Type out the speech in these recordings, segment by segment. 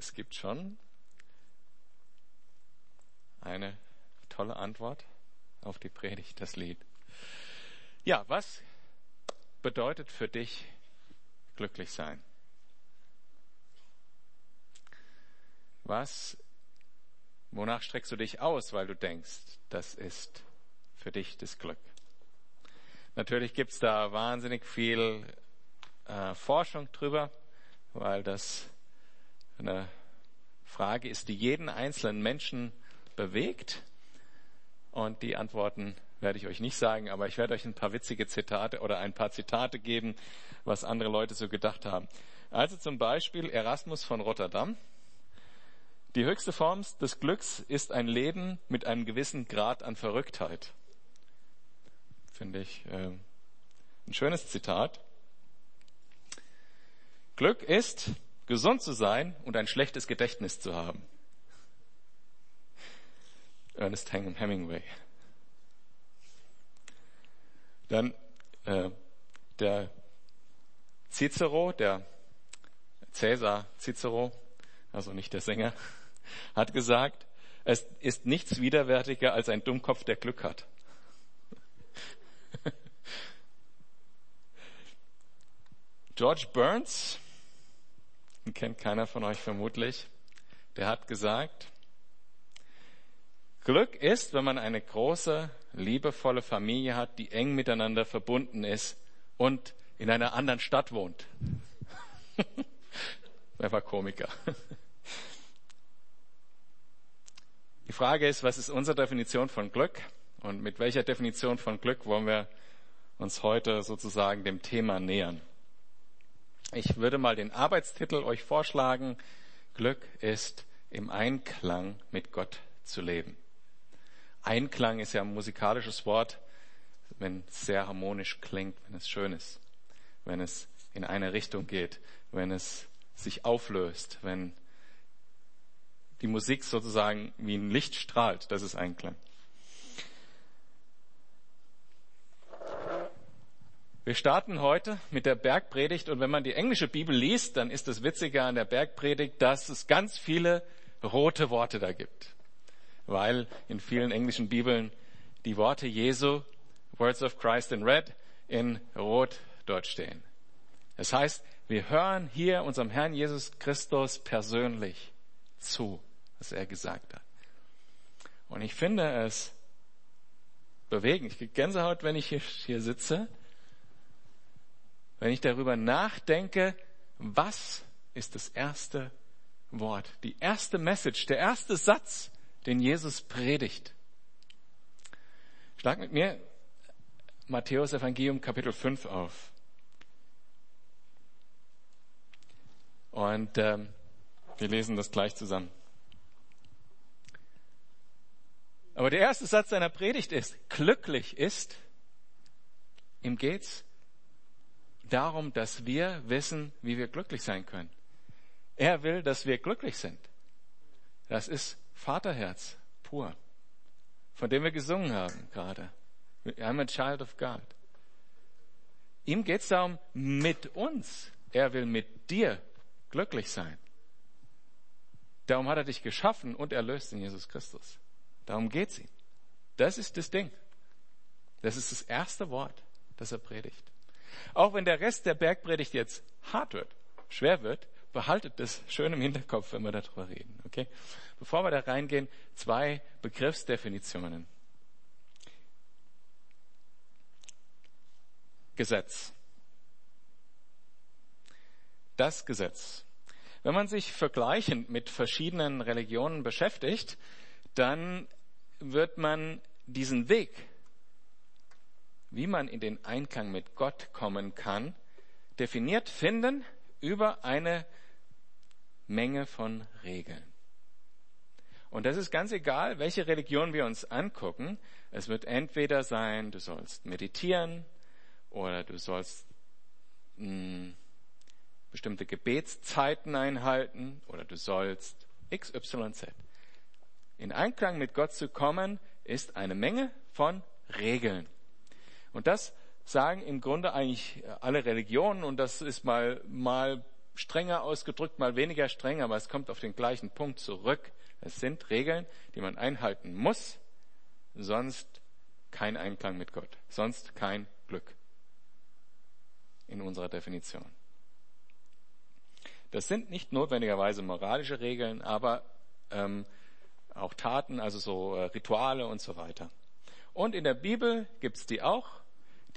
es gibt schon eine tolle Antwort auf die Predigt, das Lied. Ja, was bedeutet für dich glücklich sein? Was, wonach streckst du dich aus, weil du denkst, das ist für dich das Glück? Natürlich gibt's da wahnsinnig viel äh, Forschung drüber, weil das eine Frage ist, die jeden einzelnen Menschen bewegt. Und die Antworten werde ich euch nicht sagen, aber ich werde euch ein paar witzige Zitate oder ein paar Zitate geben, was andere Leute so gedacht haben. Also zum Beispiel Erasmus von Rotterdam. Die höchste Form des Glücks ist ein Leben mit einem gewissen Grad an Verrücktheit. Finde ich äh, ein schönes Zitat. Glück ist, gesund zu sein und ein schlechtes Gedächtnis zu haben. Ernest Hemingway. Dann äh, der Cicero, der Cäsar Cicero, also nicht der Sänger, hat gesagt, es ist nichts widerwärtiger als ein Dummkopf, der Glück hat. George Burns, den kennt keiner von euch vermutlich, der hat gesagt, Glück ist, wenn man eine große, liebevolle Familie hat, die eng miteinander verbunden ist und in einer anderen Stadt wohnt. Wer war Komiker? Die Frage ist, was ist unsere Definition von Glück? Und mit welcher Definition von Glück wollen wir uns heute sozusagen dem Thema nähern? Ich würde mal den Arbeitstitel euch vorschlagen. Glück ist im Einklang mit Gott zu leben. Einklang ist ja ein musikalisches Wort, wenn es sehr harmonisch klingt, wenn es schön ist, wenn es in eine Richtung geht, wenn es sich auflöst, wenn die Musik sozusagen wie ein Licht strahlt, das ist Einklang. Wir starten heute mit der Bergpredigt und wenn man die englische Bibel liest, dann ist das Witzige an der Bergpredigt, dass es ganz viele rote Worte da gibt weil in vielen englischen Bibeln die Worte Jesu, Words of Christ in Red, in Rot dort stehen. Das heißt, wir hören hier unserem Herrn Jesus Christus persönlich zu, was er gesagt hat. Und ich finde es bewegend. Ich kriege Gänsehaut, wenn ich hier, hier sitze, wenn ich darüber nachdenke, was ist das erste Wort, die erste Message, der erste Satz, den Jesus predigt. Schlag mit mir Matthäus Evangelium Kapitel 5 auf. Und ähm, wir lesen das gleich zusammen. Aber der erste Satz seiner Predigt ist, glücklich ist, ihm geht's darum, dass wir wissen, wie wir glücklich sein können. Er will, dass wir glücklich sind. Das ist Vaterherz pur, von dem wir gesungen haben gerade. I'm a child of God. Ihm geht es darum, mit uns. Er will mit dir glücklich sein. Darum hat er dich geschaffen und erlöst in Jesus Christus. Darum geht's ihm. Das ist das Ding. Das ist das erste Wort, das er predigt. Auch wenn der Rest der Bergpredigt jetzt hart wird, schwer wird, behaltet das schön im Hinterkopf, wenn wir darüber reden. Okay? Bevor wir da reingehen, zwei Begriffsdefinitionen. Gesetz. Das Gesetz. Wenn man sich vergleichend mit verschiedenen Religionen beschäftigt, dann wird man diesen Weg, wie man in den Einklang mit Gott kommen kann, definiert finden über eine Menge von Regeln. Und das ist ganz egal, welche Religion wir uns angucken. Es wird entweder sein, du sollst meditieren oder du sollst mh, hm, bestimmte Gebetszeiten einhalten oder du sollst XYZ. In Einklang mit Gott zu kommen, ist eine Menge von Regeln. Und das sagen im Grunde eigentlich alle Religionen und das ist mal, mal strenger ausgedrückt, mal weniger streng, aber es kommt auf den gleichen Punkt zurück. Es sind Regeln, die man einhalten muss, sonst kein Einklang mit Gott, sonst kein Glück in unserer Definition. Das sind nicht notwendigerweise moralische Regeln, aber ähm, auch Taten, also so äh, Rituale und so weiter. Und in der Bibel gibt's die auch,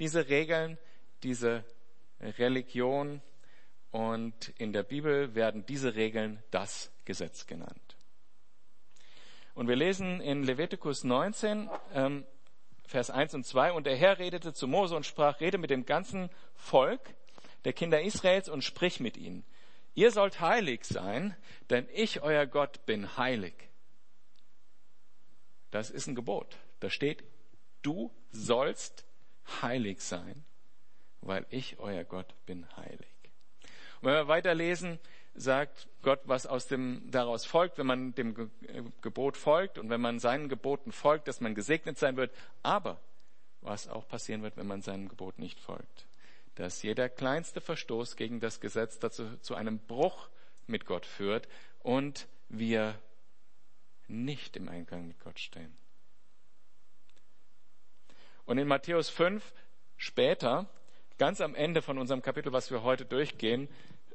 diese Regeln, diese Religion. Und in der Bibel werden diese Regeln das Gesetz genannt. Und wir lesen in Levitikus 19, ähm, Vers 1 und 2, und der Herr redete zu Mose und sprach, rede mit dem ganzen Volk der Kinder Israels und sprich mit ihnen. Ihr sollt heilig sein, denn ich, euer Gott, bin heilig. Das ist ein Gebot. Da steht, du sollst heilig sein, weil ich, euer Gott, bin heilig. Und wenn wir weiterlesen, sagt Gott, was aus dem daraus folgt, wenn man dem Gebot folgt und wenn man seinen Geboten folgt, dass man gesegnet sein wird, aber was auch passieren wird, wenn man seinem Gebot nicht folgt. Dass jeder kleinste Verstoß gegen das Gesetz dazu zu einem Bruch mit Gott führt und wir nicht im Einklang mit Gott stehen. Und in Matthäus 5 später, ganz am Ende von unserem Kapitel, was wir heute durchgehen,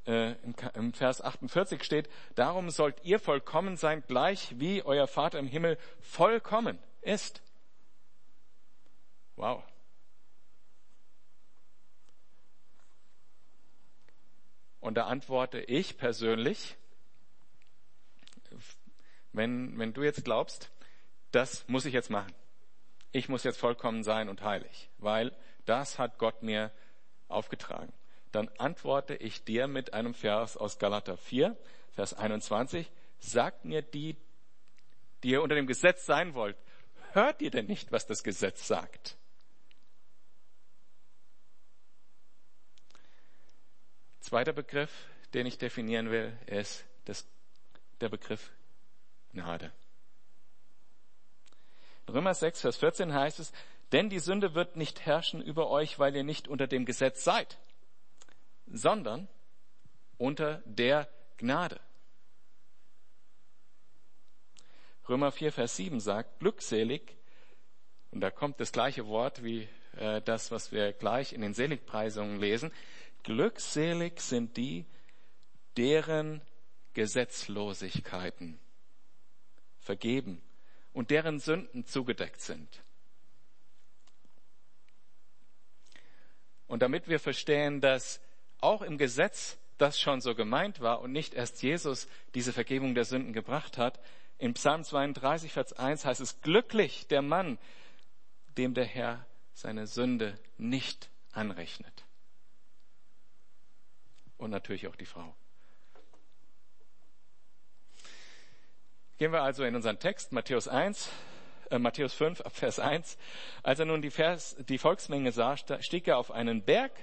äh, im Vers 48 steht, darum sollt ihr vollkommen sein, gleich wie euer Vater im Himmel vollkommen ist. Wow. Und da antworte ich persönlich, wenn, wenn du jetzt glaubst, das muss ich jetzt machen ich muss jetzt vollkommen sein und heilig, weil das hat Gott mir aufgetragen. Dann antworte ich dir mit einem Vers aus Galater 4, Vers 21. Sagt mir die, die ihr unter dem Gesetz sein wollt, hört ihr denn nicht, was das Gesetz sagt? Zweiter Begriff, den ich definieren will, ist das, der Begriff Gnade. Römer 6, Vers 14 heißt es, denn die Sünde wird nicht herrschen über euch, weil ihr nicht unter dem Gesetz seid, sondern unter der Gnade. Römer 4, Vers 7 sagt, glückselig, und da kommt das gleiche Wort wie äh, das, was wir gleich in den Seligpreisungen lesen, glückselig sind die, deren Gesetzlosigkeiten vergeben und deren Sünden zugedeckt sind. Und damit wir verstehen, dass auch im Gesetz das schon so gemeint war und nicht erst Jesus diese Vergebung der Sünden gebracht hat, in Psalm 32, Vers 1 heißt es, glücklich der Mann, dem der Herr seine Sünde nicht anrechnet. Und natürlich auch die Frau. Gehen wir also in unseren Text, Matthäus 1, äh, Matthäus 5, Vers 1. Als er nun die, Vers, die Volksmenge sah, stieg er auf einen Berg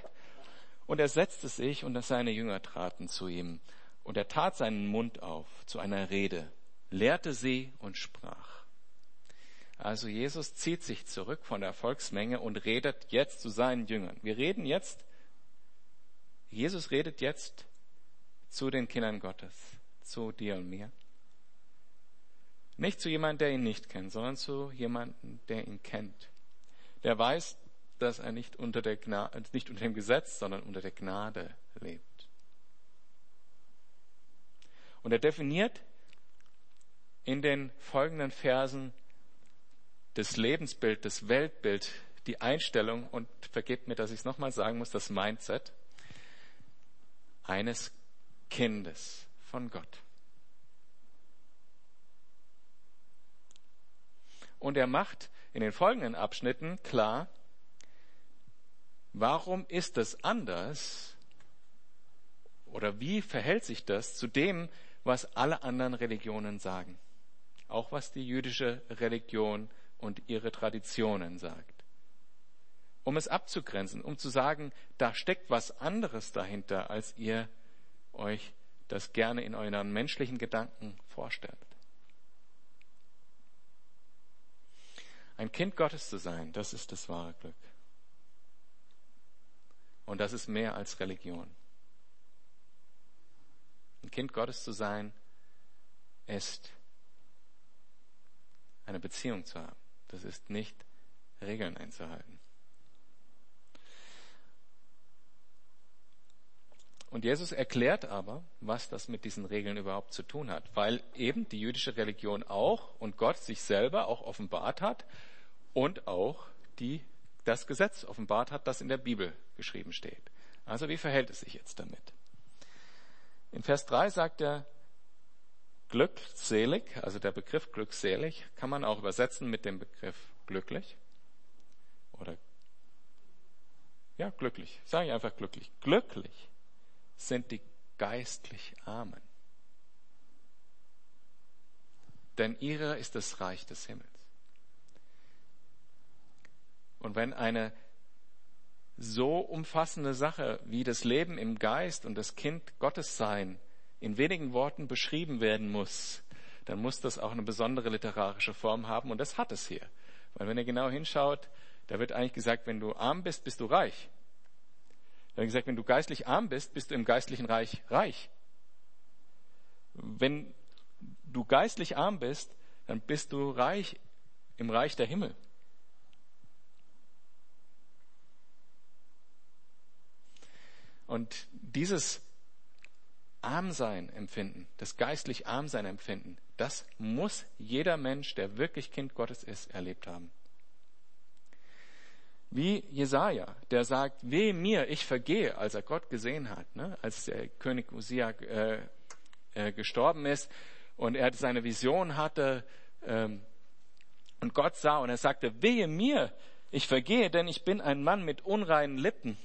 und er setzte sich und seine Jünger traten zu ihm. Und er tat seinen Mund auf zu einer Rede, lehrte sie und sprach. Also Jesus zieht sich zurück von der Volksmenge und redet jetzt zu seinen Jüngern. Wir reden jetzt, Jesus redet jetzt zu den Kindern Gottes, zu dir und mir. Nicht zu jemandem, der ihn nicht kennt, sondern zu jemandem, der ihn kennt. Der weiß, dass er nicht unter, der Gnade, nicht unter dem Gesetz, sondern unter der Gnade lebt. Und er definiert in den folgenden Versen das Lebensbild, das Weltbild, die Einstellung und vergebt mir, dass ich es nochmal sagen muss, das Mindset eines Kindes von Gott. Und er macht in den folgenden Abschnitten klar, warum ist es anders oder wie verhält sich das zu dem, was alle anderen Religionen sagen. Auch was die jüdische Religion und ihre Traditionen sagt. Um es abzugrenzen, um zu sagen, da steckt was anderes dahinter, als ihr euch das gerne in euren menschlichen Gedanken vorstellt. Ein Kind Gottes zu sein, das ist das wahre Glück. Und das ist mehr als Religion. Ein Kind Gottes zu sein, ist eine Beziehung zu haben. Das ist nicht Regeln einzuhalten. Und Jesus erklärt aber, was das mit diesen Regeln überhaupt zu tun hat, weil eben die jüdische Religion auch und Gott sich selber auch offenbart hat und auch die, das Gesetz offenbart hat, das in der Bibel geschrieben steht. Also wie verhält es sich jetzt damit? In Vers 3 sagt er, glückselig, also der Begriff glückselig kann man auch übersetzen mit dem Begriff glücklich oder ja, glücklich. Sage ich einfach glücklich. Glücklich sind die geistlich Armen. Denn ihrer ist das Reich des Himmels. Und wenn eine so umfassende Sache wie das Leben im Geist und das Kind Gottes sein in wenigen Worten beschrieben werden muss, dann muss das auch eine besondere literarische Form haben und das hat es hier. Weil wenn ihr genau hinschaut, da wird eigentlich gesagt, wenn du arm bist, bist du reich. Er hat gesagt, wenn du geistlich arm bist, bist du im geistlichen Reich reich. Wenn du geistlich arm bist, dann bist du reich im Reich der Himmel. Und dieses Armsein empfinden, das geistlich Armsein empfinden, das muss jeder Mensch, der wirklich Kind Gottes ist, erlebt haben. Wie Jesaja, der sagt, weh mir, ich vergehe, als er Gott gesehen hat, ne? als der König Usia äh, äh, gestorben ist und er seine Vision hatte ähm, und Gott sah und er sagte, wehe mir, ich vergehe, denn ich bin ein Mann mit unreinen Lippen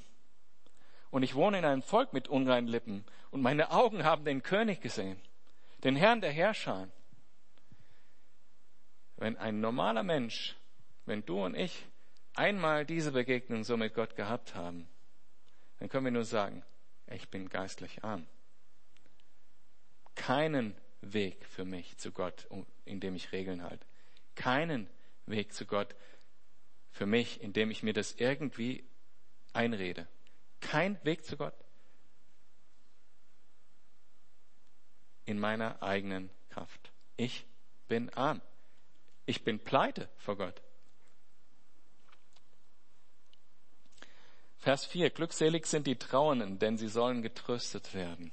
und ich wohne in einem Volk mit unreinen Lippen und meine Augen haben den König gesehen, den Herrn der Herrscher. Wenn ein normaler Mensch, wenn du und ich einmal diese Begegnung so mit Gott gehabt haben, dann können wir nur sagen, ich bin geistlich arm. Keinen Weg für mich zu Gott, indem ich Regeln halte. Keinen Weg zu Gott für mich, indem ich mir das irgendwie einrede. Kein Weg zu Gott in meiner eigenen Kraft. Ich bin arm. Ich bin pleite vor Gott. Vers 4. Glückselig sind die Trauernden, denn sie sollen getröstet werden.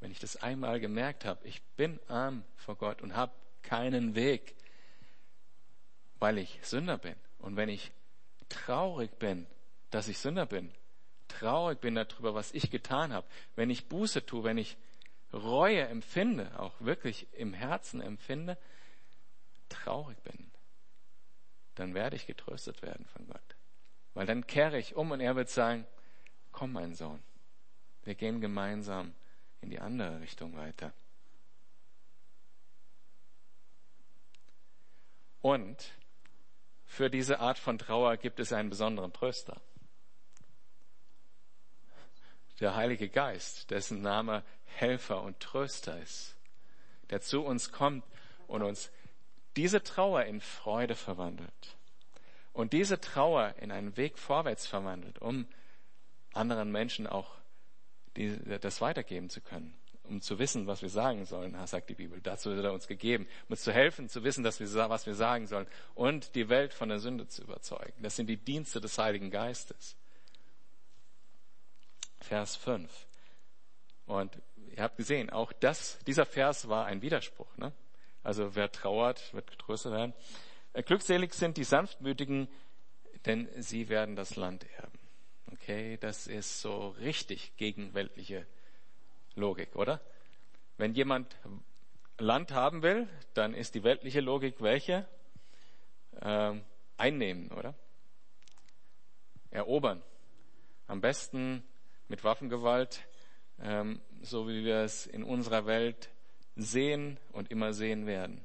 Wenn ich das einmal gemerkt habe, ich bin arm vor Gott und habe keinen Weg, weil ich Sünder bin. Und wenn ich traurig bin, dass ich Sünder bin, traurig bin darüber, was ich getan habe, wenn ich Buße tue, wenn ich Reue empfinde, auch wirklich im Herzen empfinde, traurig bin, dann werde ich getröstet werden von Gott. Weil dann kehre ich um und er wird sagen, komm mein Sohn, wir gehen gemeinsam in die andere Richtung weiter. Und für diese Art von Trauer gibt es einen besonderen Tröster. Der Heilige Geist, dessen Name Helfer und Tröster ist, der zu uns kommt und uns diese Trauer in Freude verwandelt und diese Trauer in einen Weg vorwärts verwandelt, um anderen Menschen auch die, das weitergeben zu können, um zu wissen, was wir sagen sollen, sagt die Bibel. Dazu wird er uns gegeben, um uns zu helfen, zu wissen, dass wir, was wir sagen sollen und die Welt von der Sünde zu überzeugen. Das sind die Dienste des Heiligen Geistes. Vers 5. Und ihr habt gesehen, auch das, dieser Vers war ein Widerspruch. Ne? Also wer trauert, wird getröstet werden. Glückselig sind die Sanftmütigen, denn sie werden das Land erben. Okay, das ist so richtig gegen weltliche Logik, oder? Wenn jemand Land haben will, dann ist die weltliche Logik welche? Ähm, einnehmen, oder? Erobern. Am besten mit Waffengewalt, ähm, so wie wir es in unserer Welt sehen und immer sehen werden.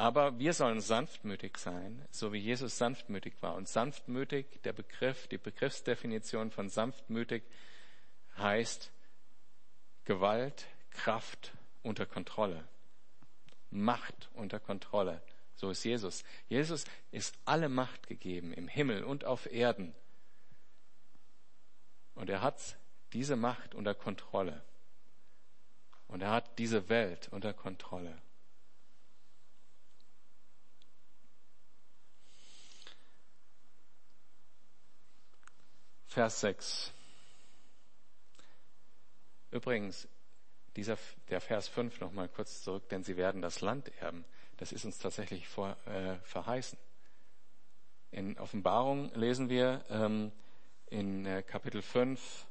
Aber wir sollen sanftmütig sein, so wie Jesus sanftmütig war. Und sanftmütig, der Begriff, die Begriffsdefinition von sanftmütig heißt Gewalt, Kraft unter Kontrolle, Macht unter Kontrolle. So ist Jesus. Jesus ist alle Macht gegeben im Himmel und auf Erden. Und er hat diese Macht unter Kontrolle. Und er hat diese Welt unter Kontrolle. Vers 6. Übrigens, dieser, der Vers 5 nochmal kurz zurück, denn sie werden das Land erben. Das ist uns tatsächlich vor, äh, verheißen. In Offenbarung lesen wir ähm, in äh, Kapitel 5,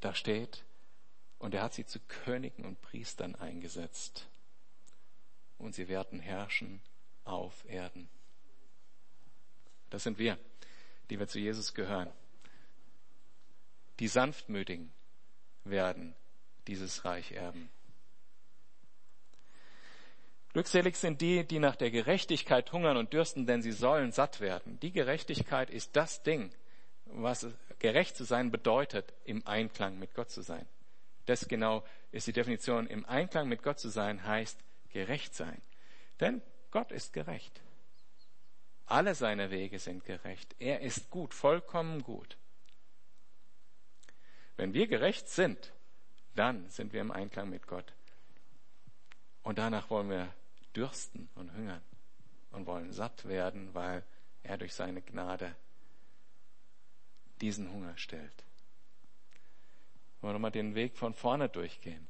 da steht, und er hat sie zu Königen und Priestern eingesetzt. Und sie werden herrschen auf Erden. Das sind wir, die wir zu Jesus gehören. Die Sanftmütigen werden dieses Reich erben. Glückselig sind die, die nach der Gerechtigkeit hungern und dürsten, denn sie sollen satt werden. Die Gerechtigkeit ist das Ding, was gerecht zu sein bedeutet, im Einklang mit Gott zu sein. Das genau ist die Definition. Im Einklang mit Gott zu sein heißt gerecht sein. Denn Gott ist gerecht. Alle seine Wege sind gerecht. Er ist gut, vollkommen gut. Wenn wir gerecht sind, dann sind wir im Einklang mit Gott. Und danach wollen wir dürsten und hungern und wollen satt werden, weil er durch seine Gnade diesen Hunger stellt. Wollen wir nochmal den Weg von vorne durchgehen.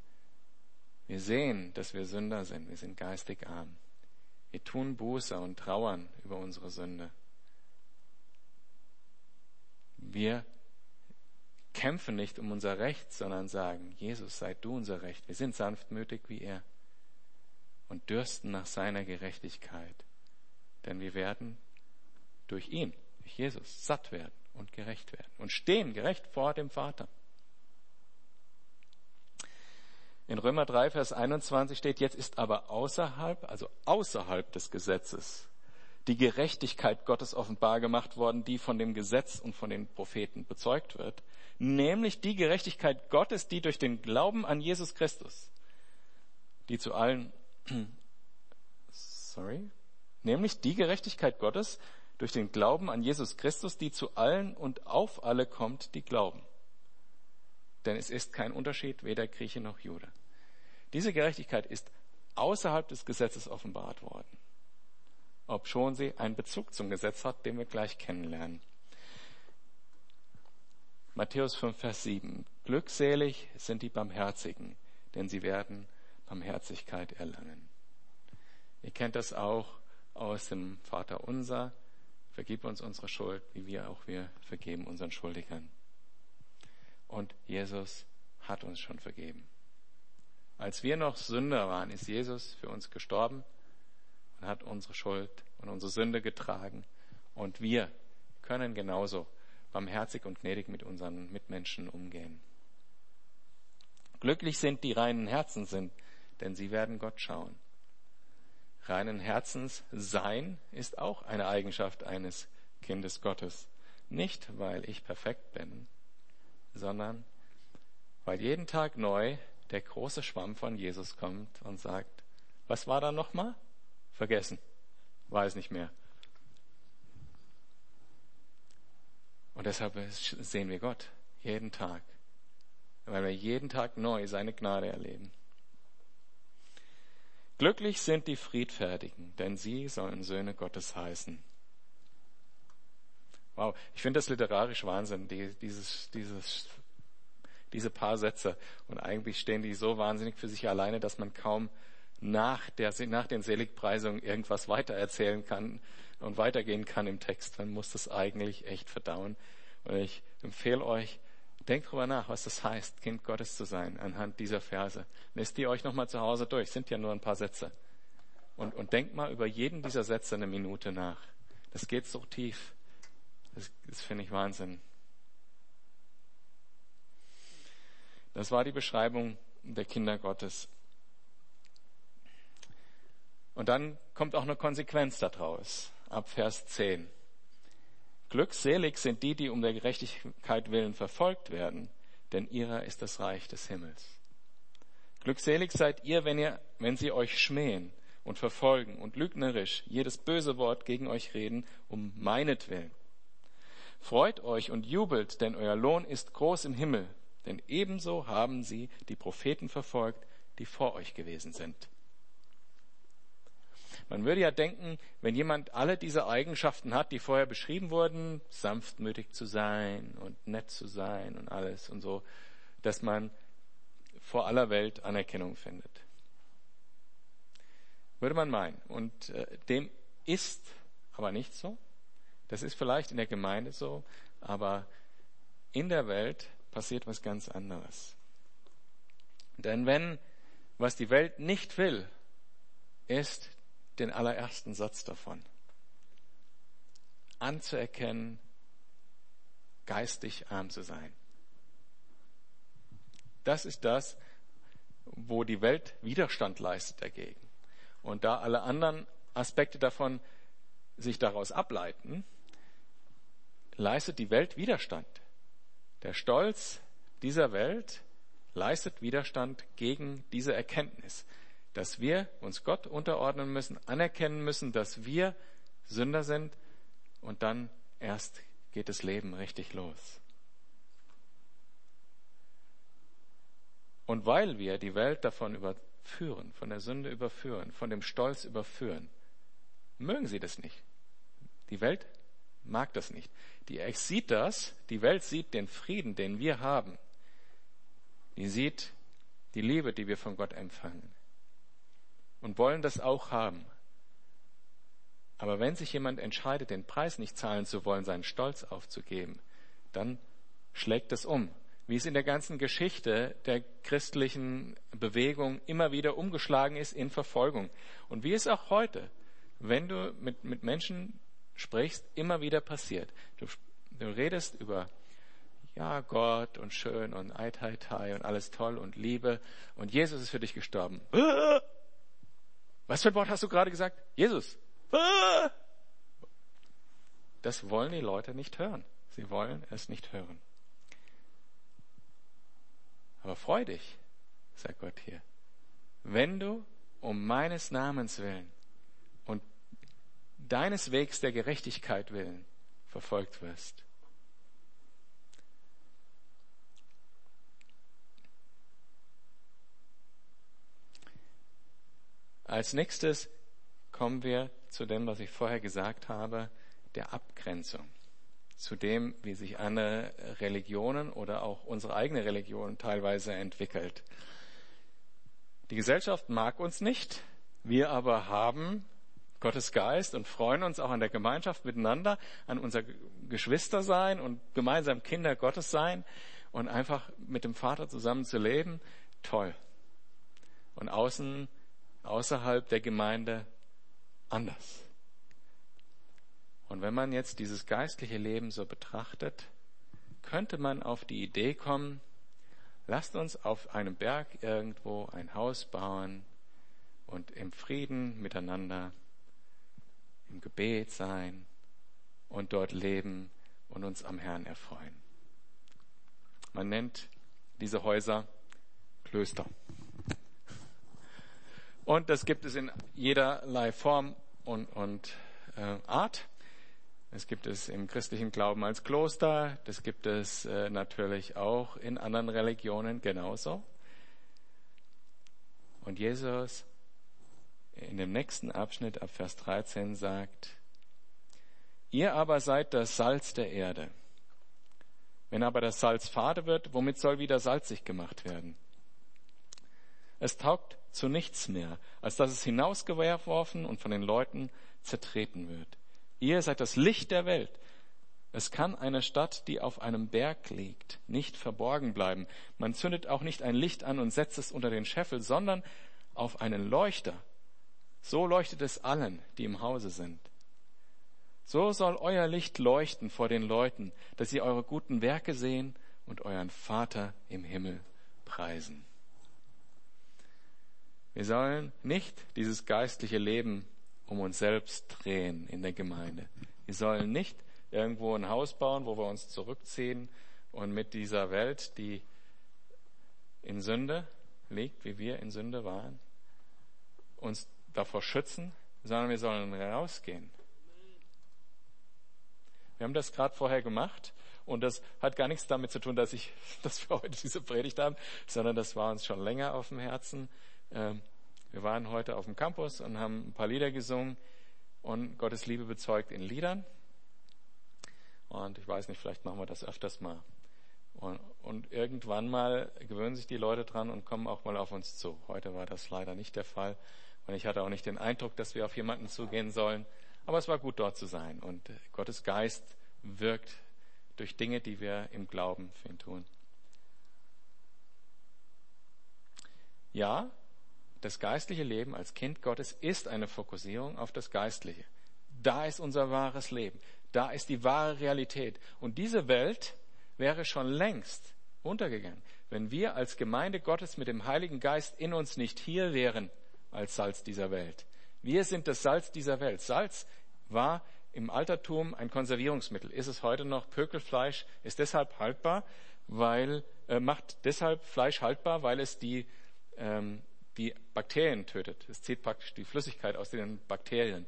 Wir sehen, dass wir Sünder sind. Wir sind geistig arm. Wir tun Buße und trauern über unsere Sünde. Wir kämpfen nicht um unser Recht, sondern sagen, Jesus, sei du unser Recht. Wir sind sanftmütig wie er und dürsten nach seiner Gerechtigkeit. Denn wir werden durch ihn, durch Jesus, satt werden und gerecht werden und stehen gerecht vor dem Vater. In Römer 3, Vers 21 steht, jetzt ist aber außerhalb, also außerhalb des Gesetzes, die Gerechtigkeit Gottes offenbar gemacht worden, die von dem Gesetz und von den Propheten bezeugt wird, nämlich die Gerechtigkeit Gottes, die durch den Glauben an Jesus Christus, die zu allen, sorry, nämlich die Gerechtigkeit Gottes durch den Glauben an Jesus Christus, die zu allen und auf alle kommt, die glauben. Denn es ist kein Unterschied, weder Grieche noch Jude. Diese Gerechtigkeit ist außerhalb des Gesetzes offenbart worden, obschon sie einen Bezug zum Gesetz hat, den wir gleich kennenlernen. Matthäus 5, Vers 7. Glückselig sind die Barmherzigen, denn sie werden Barmherzigkeit erlangen. Ihr kennt das auch aus dem Vater unser. Vergib uns unsere Schuld, wie wir auch wir vergeben unseren Schuldigern. Und Jesus hat uns schon vergeben. Als wir noch Sünder waren, ist Jesus für uns gestorben und hat unsere Schuld und unsere Sünde getragen. Und wir können genauso barmherzig und gnädig mit unseren Mitmenschen umgehen. Glücklich sind die reinen Herzen sind, denn sie werden Gott schauen. Reinen Herzens sein ist auch eine Eigenschaft eines Kindes Gottes. Nicht, weil ich perfekt bin, sondern weil jeden Tag neu der große Schwamm von Jesus kommt und sagt, was war da nochmal? Vergessen. Weiß nicht mehr. Und deshalb sehen wir Gott jeden Tag, weil wir jeden Tag neu seine Gnade erleben. Glücklich sind die Friedfertigen, denn sie sollen Söhne Gottes heißen. Wow, ich finde das literarisch Wahnsinn, dieses, dieses, diese paar Sätze. Und eigentlich stehen die so wahnsinnig für sich alleine, dass man kaum nach, der, nach den Seligpreisungen irgendwas weitererzählen kann und weitergehen kann im Text. Man muss das eigentlich echt verdauen. Und ich empfehle euch, denkt drüber nach, was das heißt, Kind Gottes zu sein, anhand dieser Verse. Lest die euch nochmal zu Hause durch, sind ja nur ein paar Sätze. Und, und denkt mal über jeden dieser Sätze eine Minute nach. Das geht so tief. Das, das finde ich Wahnsinn. Das war die Beschreibung der Kinder Gottes. Und dann kommt auch eine Konsequenz daraus, ab Vers 10. Glückselig sind die, die um der Gerechtigkeit willen verfolgt werden, denn ihrer ist das Reich des Himmels. Glückselig seid ihr, wenn ihr, wenn sie euch schmähen und verfolgen und lügnerisch jedes böse Wort gegen euch reden, um meinetwillen. Freut euch und jubelt, denn euer Lohn ist groß im Himmel, Denn ebenso haben sie die Propheten verfolgt, die vor euch gewesen sind. Man würde ja denken, wenn jemand alle diese Eigenschaften hat, die vorher beschrieben wurden, sanftmütig zu sein und nett zu sein und alles und so, dass man vor aller Welt Anerkennung findet. Würde man meinen. Und äh, dem ist aber nicht so. Das ist vielleicht in der Gemeinde so, aber in der Welt passiert was ganz anderes. Denn wenn, was die Welt nicht will, ist den allerersten Satz davon. Anzuerkennen, geistig arm zu sein. Das ist das, wo die Welt Widerstand leistet dagegen. Und da alle anderen Aspekte davon sich daraus ableiten, leistet die Welt Widerstand. Der Stolz dieser Welt leistet Widerstand gegen diese Erkenntnis, dass wir uns Gott unterordnen müssen, anerkennen müssen, dass wir Sünder sind und dann erst geht das Leben richtig los. Und weil wir die Welt davon überführen, von der Sünde überführen, von dem Stolz überführen, mögen sie das nicht. Die Welt mag das nicht. Die sieht das, die Welt sieht den Frieden, den wir haben. Die sieht die Liebe, die wir von Gott empfangen. Und wollen das auch haben. Aber wenn sich jemand entscheidet, den Preis nicht zahlen zu wollen, seinen Stolz aufzugeben, dann schlägt es um wie es in der ganzen Geschichte der christlichen Bewegung immer wieder umgeschlagen ist in Verfolgung. Und wie es auch heute, wenn du mit, mit Menschen sprichst, immer wieder passiert. Du, du redest über ja, Gott und schön und Ei, Tai, Tai und alles toll und Liebe und Jesus ist für dich gestorben. Was für ein Wort hast du gerade gesagt? Jesus. Das wollen die Leute nicht hören. Sie wollen es nicht hören. Aber freu dich, sagt Gott hier, wenn du um meines Namens willen und deines Wegs der Gerechtigkeit willen verfolgt wirst. Als nächstes kommen wir zu dem, was ich vorher gesagt habe, der Abgrenzung zu dem, wie sich andere Religionen oder auch unsere eigene Religion teilweise entwickelt. Die Gesellschaft mag uns nicht, wir aber haben Gottes Geist und freuen uns auch an der Gemeinschaft miteinander, an unser Geschwistersein und gemeinsam Kinder Gottes sein und einfach mit dem Vater zusammen zu leben. Toll. Und außen, außerhalb der Gemeinde anders. Und wenn man jetzt dieses geistliche Leben so betrachtet, könnte man auf die Idee kommen, lasst uns auf einem Berg irgendwo ein Haus bauen und im Frieden miteinander, im Gebet sein und dort leben und uns am Herrn erfreuen. Man nennt diese Häuser Klöster. Und das gibt es in jederlei Form und, und äh, Art. Das gibt es im christlichen Glauben als Kloster, das gibt es äh, natürlich auch in anderen Religionen genauso. Und Jesus in dem nächsten Abschnitt ab Vers 13 sagt, ihr aber seid das Salz der Erde. Wenn aber das Salz fade wird, womit soll wieder salzig gemacht werden? Es taugt zu nichts mehr, als dass es hinausgeworfen und von den Leuten zertreten wird. Ihr seid das Licht der Welt. Es kann eine Stadt, die auf einem Berg liegt, nicht verborgen bleiben. Man zündet auch nicht ein Licht an und setzt es unter den Scheffel, sondern auf einen Leuchter. So leuchtet es allen, die im Hause sind. So soll euer Licht leuchten vor den Leuten, dass sie eure guten Werke sehen und euren Vater im Himmel preisen. Wir sollen nicht dieses geistliche Leben um uns selbst drehen in der Gemeinde. Wir sollen nicht irgendwo ein Haus bauen, wo wir uns zurückziehen und mit dieser Welt, die in Sünde liegt, wie wir in Sünde waren, uns davor schützen, sondern wir sollen rausgehen. Wir haben das gerade vorher gemacht Und das hat gar nichts damit zu tun, dass ich, dass wir heute diese Predigt haben, sondern das war uns schon länger auf dem Herzen. Ähm, wir waren heute auf dem Campus und haben ein paar Lieder gesungen und Gottes Liebe bezeugt in Liedern. Und ich weiß nicht, vielleicht machen wir das öfters mal. Und, und, irgendwann mal gewöhnen sich die Leute dran und kommen auch mal auf uns zu. Heute war das leider nicht der Fall. Und ich hatte auch nicht den Eindruck, dass wir auf jemanden zugehen sollen. Aber es war gut, dort zu sein. Und Gottes Geist wirkt durch Dinge, die wir im Glauben für ihn tun. Ja, das geistliche Leben als Kind Gottes ist eine Fokussierung auf das Geistliche. Da ist unser wahres Leben. Da ist die wahre Realität. Und diese Welt wäre schon längst untergegangen, wenn wir als Gemeinde Gottes mit dem Heiligen Geist in uns nicht hier wären als Salz dieser Welt. Wir sind das Salz dieser Welt. Salz war im Altertum ein Konservierungsmittel. Ist es heute noch? Pökelfleisch ist deshalb haltbar, weil äh, macht deshalb Fleisch haltbar, weil es die ähm, die Bakterien tötet. Es zieht praktisch die Flüssigkeit aus den Bakterien.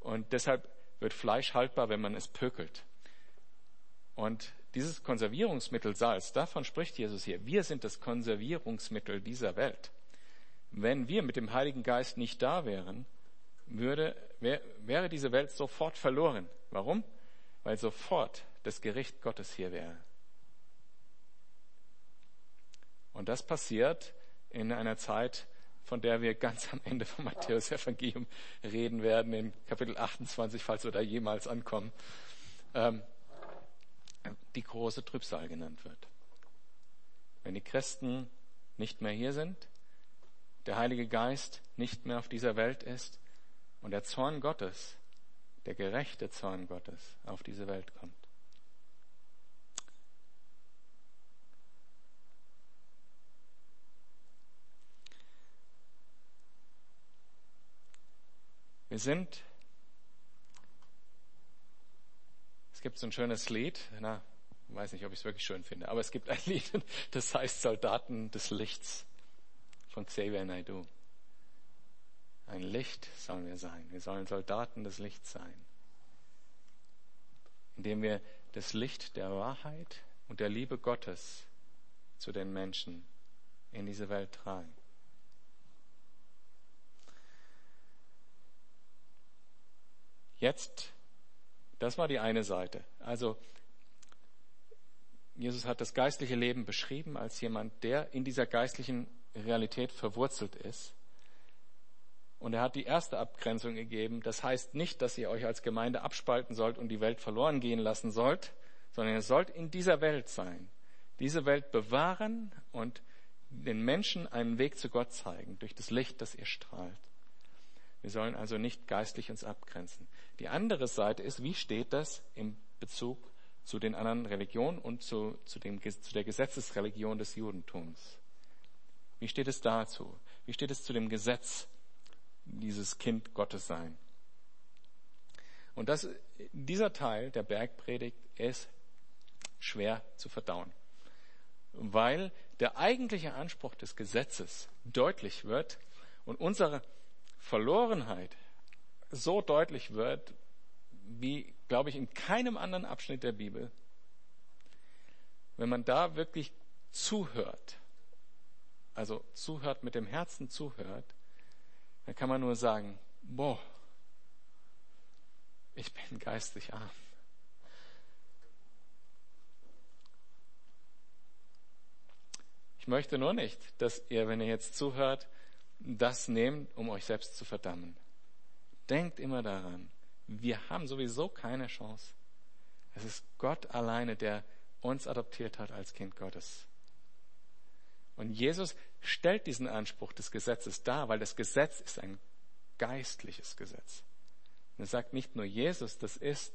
Und deshalb wird Fleisch haltbar, wenn man es pökelt. Und dieses Konservierungsmittel Salz, davon spricht Jesus hier. Wir sind das Konservierungsmittel dieser Welt. Wenn wir mit dem Heiligen Geist nicht da wären, würde, wär, wäre diese Welt sofort verloren. Warum? Weil sofort das Gericht Gottes hier wäre. Und das passiert in einer Zeit, von der wir ganz am Ende vom Matthäus Evangelium reden werden, in Kapitel 28, falls wir da jemals ankommen, ähm, die große Trübsal genannt wird. Wenn die Christen nicht mehr hier sind, der Heilige Geist nicht mehr auf dieser Welt ist und der Zorn Gottes, der gerechte Zorn Gottes auf diese Welt kommt. Wir sind, es gibt so ein schönes Lied, na, ich weiß nicht, ob ich es wirklich schön finde, aber es gibt ein Lied, das heißt Soldaten des Lichts von Xavier Naidoo. Ein Licht sollen wir sein. Wir sollen Soldaten des Lichts sein. Indem wir das Licht der Wahrheit und der Liebe Gottes zu den Menschen in diese Welt tragen. Jetzt, das war die eine Seite. Also, Jesus hat das geistliche Leben beschrieben als jemand, der in dieser geistlichen Realität verwurzelt ist. Und er hat die erste Abgrenzung gegeben. Das heißt nicht, dass ihr euch als Gemeinde abspalten sollt und die Welt verloren gehen lassen sollt, sondern ihr sollt in dieser Welt sein. Diese Welt bewahren und den Menschen einen Weg zu Gott zeigen durch das Licht, das ihr strahlt. Wir sollen also nicht geistlich uns abgrenzen. Die andere Seite ist, wie steht das im Bezug zu den anderen Religionen und zu, zu, dem, zu der Gesetzesreligion des Judentums? Wie steht es dazu? Wie steht es zu dem Gesetz, dieses Kind Gottes sein? Und das, dieser Teil der Bergpredigt ist schwer zu verdauen, weil der eigentliche Anspruch des Gesetzes deutlich wird und unsere Verlorenheit so deutlich wird, wie, glaube ich, in keinem anderen Abschnitt der Bibel, wenn man da wirklich zuhört, also zuhört, mit dem Herzen zuhört, dann kann man nur sagen, boah, ich bin geistig arm. Ich möchte nur nicht, dass ihr, wenn ihr jetzt zuhört, das nehmt, um euch selbst zu verdammen. Denkt immer daran, wir haben sowieso keine Chance. Es ist Gott alleine, der uns adoptiert hat als Kind Gottes. Und Jesus stellt diesen Anspruch des Gesetzes dar, weil das Gesetz ist ein geistliches Gesetz. Und er sagt nicht nur Jesus, das ist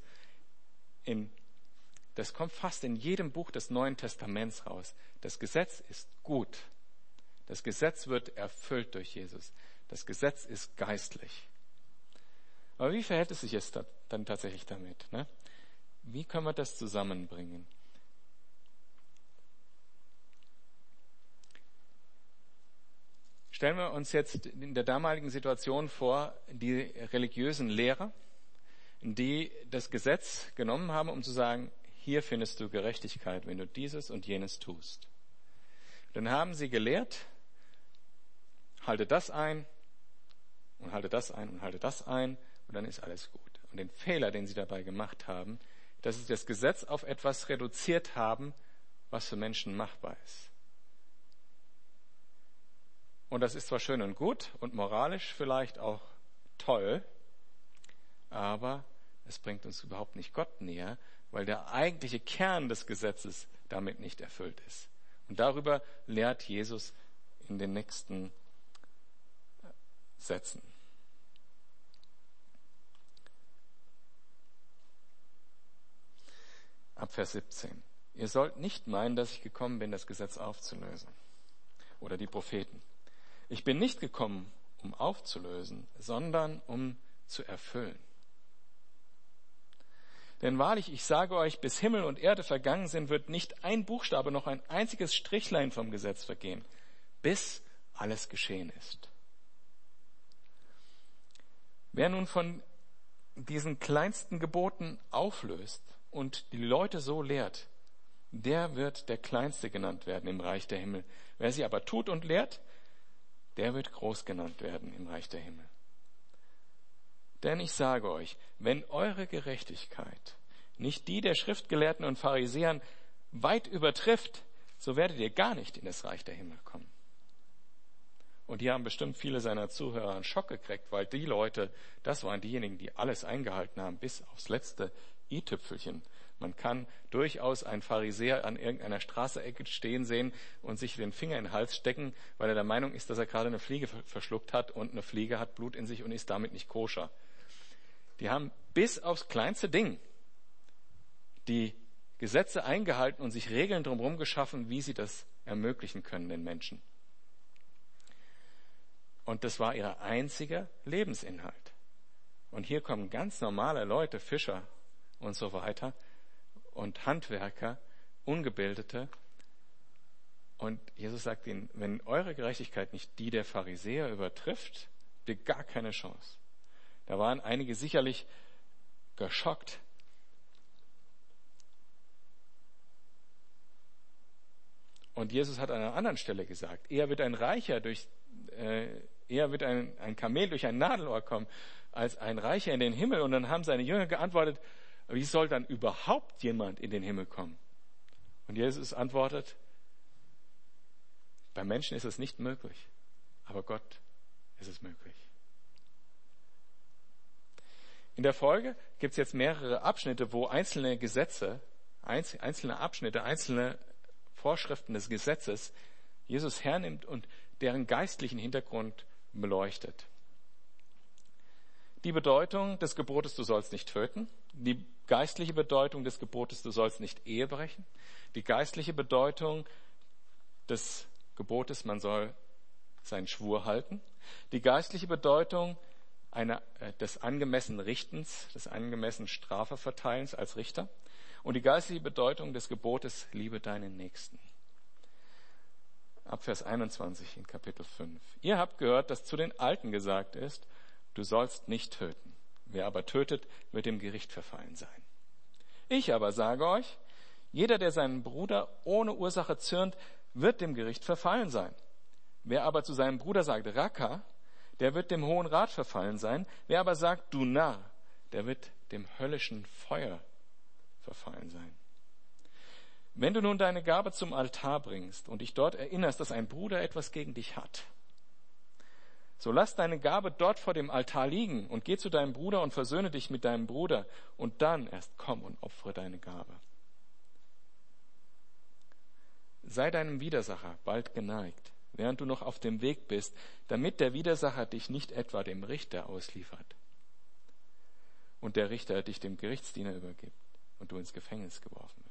in, das kommt fast in jedem Buch des Neuen Testaments raus. Das Gesetz ist gut. Das Gesetz wird erfüllt durch Jesus. Das Gesetz ist geistlich. Aber wie verhält es sich jetzt dann tatsächlich damit? Ne? Wie können wir das zusammenbringen? Stellen wir uns jetzt in der damaligen Situation vor, die religiösen Lehrer, die das Gesetz genommen haben, um zu sagen, hier findest du Gerechtigkeit, wenn du dieses und jenes tust. Dann haben sie gelehrt, halte das ein und halte das ein und halte das ein und dann ist alles gut. Und den Fehler, den sie dabei gemacht haben, dass sie das Gesetz auf etwas reduziert haben, was für Menschen machbar ist. Und das ist zwar schön und gut und moralisch vielleicht auch toll, aber es bringt uns überhaupt nicht Gott näher, weil der eigentliche Kern des Gesetzes damit nicht erfüllt ist. Und darüber lehrt Jesus in den nächsten Sätzen. Ab Vers 17. Ihr sollt nicht meinen, dass ich gekommen bin, das Gesetz aufzulösen. Oder die Propheten. Ich bin nicht gekommen, um aufzulösen, sondern um zu erfüllen. Denn wahrlich, ich sage euch, bis Himmel und Erde vergangen sind, wird nicht ein Buchstabe noch ein einziges Strichlein vom Gesetz vergehen, bis alles geschehen ist. Wer nun von diesen kleinsten Geboten auflöst und die Leute so lehrt, der wird der Kleinste genannt werden im Reich der Himmel. Wer sie aber tut und lehrt, der wird groß genannt werden im Reich der Himmel. Denn ich sage euch, wenn eure Gerechtigkeit nicht die der Schriftgelehrten und Pharisäern weit übertrifft, so werdet ihr gar nicht in das Reich der Himmel kommen. Und hier haben bestimmt viele seiner Zuhörer einen Schock gekriegt, weil die Leute, das waren diejenigen, die alles eingehalten haben, bis aufs letzte i-Tüpfelchen. Man kann durchaus einen Pharisäer an irgendeiner Straßeecke stehen sehen und sich den Finger in den Hals stecken, weil er der Meinung ist, dass er gerade eine Fliege verschluckt hat und eine Fliege hat Blut in sich und ist damit nicht koscher. Die haben bis aufs kleinste Ding die Gesetze eingehalten und sich Regeln drumherum geschaffen, wie sie das ermöglichen können den Menschen. Und das war ihr einziger Lebensinhalt. Und hier kommen ganz normale Leute, Fischer und so weiter, und Handwerker, Ungebildete. Und Jesus sagt ihnen, wenn eure Gerechtigkeit nicht die der Pharisäer übertrifft, habt ihr gar keine Chance. Da waren einige sicherlich geschockt. Und Jesus hat an einer anderen Stelle gesagt, eher wird ein Reicher durch, äh, eher wird ein, ein Kamel durch ein Nadelohr kommen, als ein Reicher in den Himmel. Und dann haben seine Jünger geantwortet, wie soll dann überhaupt jemand in den Himmel kommen? Und Jesus antwortet, bei Menschen ist es nicht möglich, aber Gott ist es möglich. In der Folge gibt es jetzt mehrere Abschnitte, wo einzelne Gesetze, einzelne Abschnitte, einzelne Vorschriften des Gesetzes Jesus hernimmt und deren geistlichen Hintergrund beleuchtet. Die Bedeutung des Gebotes, du sollst nicht töten, die geistliche Bedeutung des Gebotes, du sollst nicht Ehe brechen, die geistliche Bedeutung des Gebotes, man soll seinen Schwur halten, die geistliche Bedeutung einer, äh, des angemessenen Richtens, des angemessenen Strafeverteilens als Richter und die geistliche Bedeutung des Gebotes, liebe deinen Nächsten. Ab Vers 21 in Kapitel 5. Ihr habt gehört, dass zu den Alten gesagt ist, du sollst nicht töten. Wer aber tötet, wird dem Gericht verfallen sein. Ich aber sage euch, jeder, der seinen Bruder ohne Ursache zürnt, wird dem Gericht verfallen sein. Wer aber zu seinem Bruder sagt, Raka, der wird dem Hohen Rat verfallen sein. Wer aber sagt, du Narr, der wird dem höllischen Feuer verfallen sein. Wenn du nun deine Gabe zum Altar bringst und dich dort erinnerst, dass ein Bruder etwas gegen dich hat, so lass deine Gabe dort vor dem Altar liegen und geh zu deinem Bruder und versöhne dich mit deinem Bruder und dann erst komm und opfere deine Gabe. Sei deinem Widersacher bald geneigt während du noch auf dem Weg bist, damit der Widersacher dich nicht etwa dem Richter ausliefert und der Richter dich dem Gerichtsdiener übergibt und du ins Gefängnis geworfen wirst.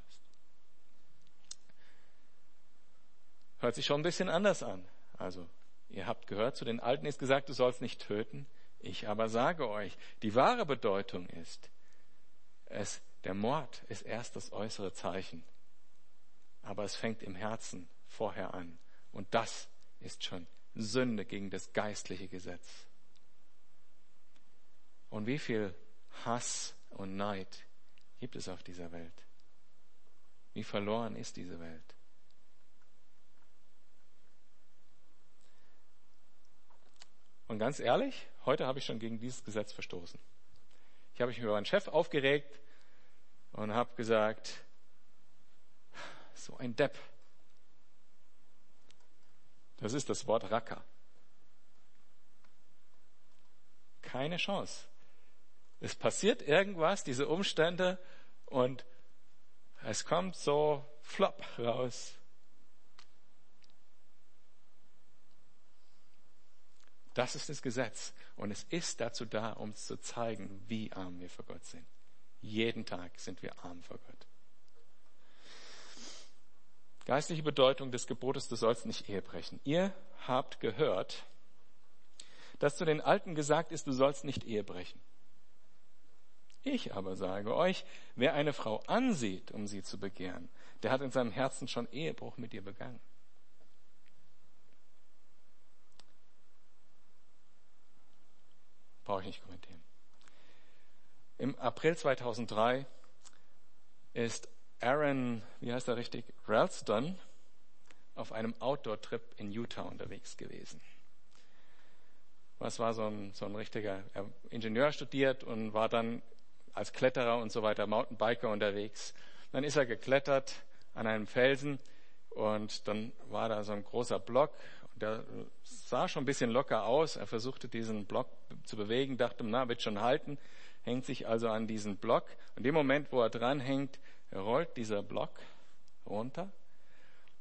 Hört sich schon ein bisschen anders an. Also, ihr habt gehört, zu den Alten ist gesagt, du sollst nicht töten. Ich aber sage euch, die wahre Bedeutung ist, es, der Mord ist erst das äußere Zeichen. Aber es fängt im Herzen vorher an. Und das ist schon Sünde gegen das geistliche Gesetz. Und wie viel Hass und Neid gibt es auf dieser Welt? wie verloren ist diese Welt. Und ganz ehrlich, heute habe ich schon gegen dieses Gesetz verstoßen. Ich habe mich über meinen Chef aufgeregt und habe gesagt, so ein Depp. Das ist das Wort Racker. Keine Chance. Es passiert irgendwas, diese Umstände, und es kommt so flop raus. Das ist das Gesetz. Und es ist dazu da, um zu zeigen, wie arm wir vor Gott sind. Jeden Tag sind wir arm vor Gott. Geistliche Bedeutung des Gebotes, du sollst nicht Ehe brechen. Ihr habt gehört, dass zu den Alten gesagt ist, du sollst nicht Ehe brechen. Ich aber sage euch, wer eine Frau ansieht, um sie zu begehren, der hat in seinem Herzen schon Ehebruch mit ihr begangen. Brauche ich nicht kommentieren. Im April 2003 ist Aaron, wie heißt er richtig, Ralston auf einem Outdoor-Trip in Utah unterwegs gewesen. Was war so ein, so ein richtiger Ingenieur studiert und war dann als Kletterer und so weiter, Mountainbiker unterwegs. Dann ist er geklettert an einem Felsen und dann war da so ein großer Block der sah schon ein bisschen locker aus. Er versuchte diesen Block zu bewegen, dachte, na, wird schon halten, hängt sich also an diesen Block. Und dem Moment, wo er dranhängt, rollt dieser Block runter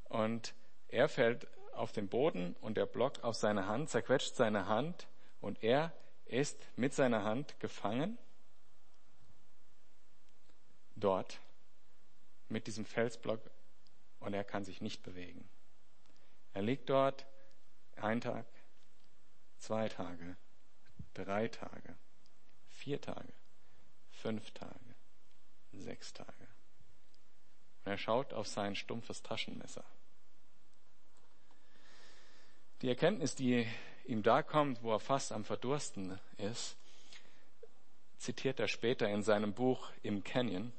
und er fällt auf den Boden und der Block auf seine Hand, zerquetscht seine Hand und er ist mit seiner Hand gefangen dort mit diesem Felsblock und er kann sich nicht bewegen. Er liegt dort ein Tag, zwei Tage, drei Tage, vier Tage, fünf Tage, sechs Tage. Und er schaut auf sein stumpfes Taschenmesser. Die Erkenntnis, die ihm da kommt, wo er fast am Verdursten ist, zitiert er später in seinem Buch Im Canyon,